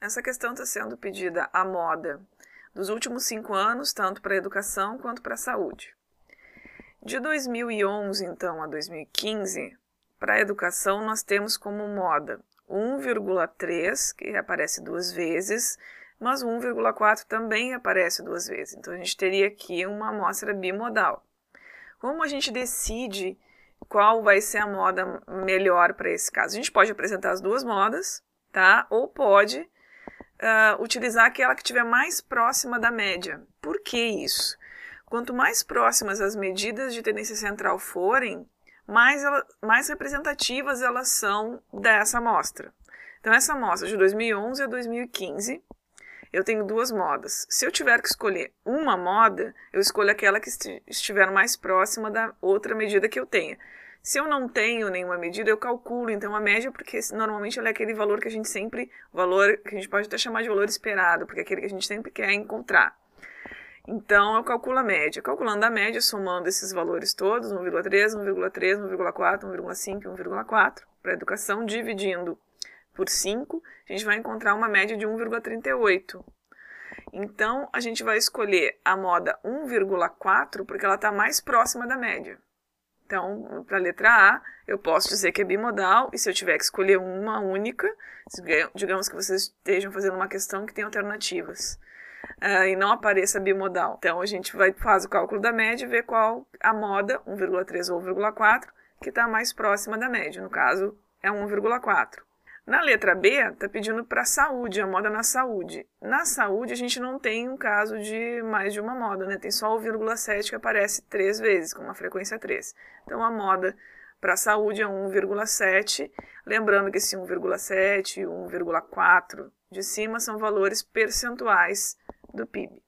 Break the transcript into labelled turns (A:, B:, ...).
A: Essa questão está sendo pedida à moda dos últimos cinco anos, tanto para a educação quanto para a saúde. De 2011, então, a 2015, para a educação, nós temos como moda 1,3, que aparece duas vezes, mas 1,4 também aparece duas vezes. Então, a gente teria aqui uma amostra bimodal. Como a gente decide qual vai ser a moda melhor para esse caso? A gente pode apresentar as duas modas, tá? Ou pode uh, utilizar aquela que estiver mais próxima da média. Por que isso? Quanto mais próximas as medidas de tendência central forem, mais, ela, mais representativas elas são dessa amostra. Então, essa amostra de 2011 a 2015, eu tenho duas modas. Se eu tiver que escolher uma moda, eu escolho aquela que estiver mais próxima da outra medida que eu tenha. Se eu não tenho nenhuma medida, eu calculo então a média, porque normalmente ela é aquele valor que a gente sempre, valor que a gente pode até chamar de valor esperado, porque é aquele que a gente sempre quer encontrar. Então eu calculo a média. Calculando a média, somando esses valores todos, 1,3, 1,3, 1,4, 1,5 1,4 para educação, dividindo por 5, a gente vai encontrar uma média de 1,38. Então a gente vai escolher a moda 1,4 porque ela está mais próxima da média. Então, para a letra A, eu posso dizer que é bimodal, e se eu tiver que escolher uma única, digamos que vocês estejam fazendo uma questão que tem alternativas, uh, e não apareça bimodal. Então, a gente vai faz o cálculo da média e vê qual a moda, 1,3 ou 1,4, que está mais próxima da média. No caso, é 1,4. Na letra B, está pedindo para saúde, a moda na saúde. Na saúde, a gente não tem um caso de mais de uma moda, né? Tem só o 0,7 que aparece três vezes, com uma frequência 3. Então, a moda para saúde é 1,7. Lembrando que esse 1,7 e 1,4 de cima são valores percentuais do PIB.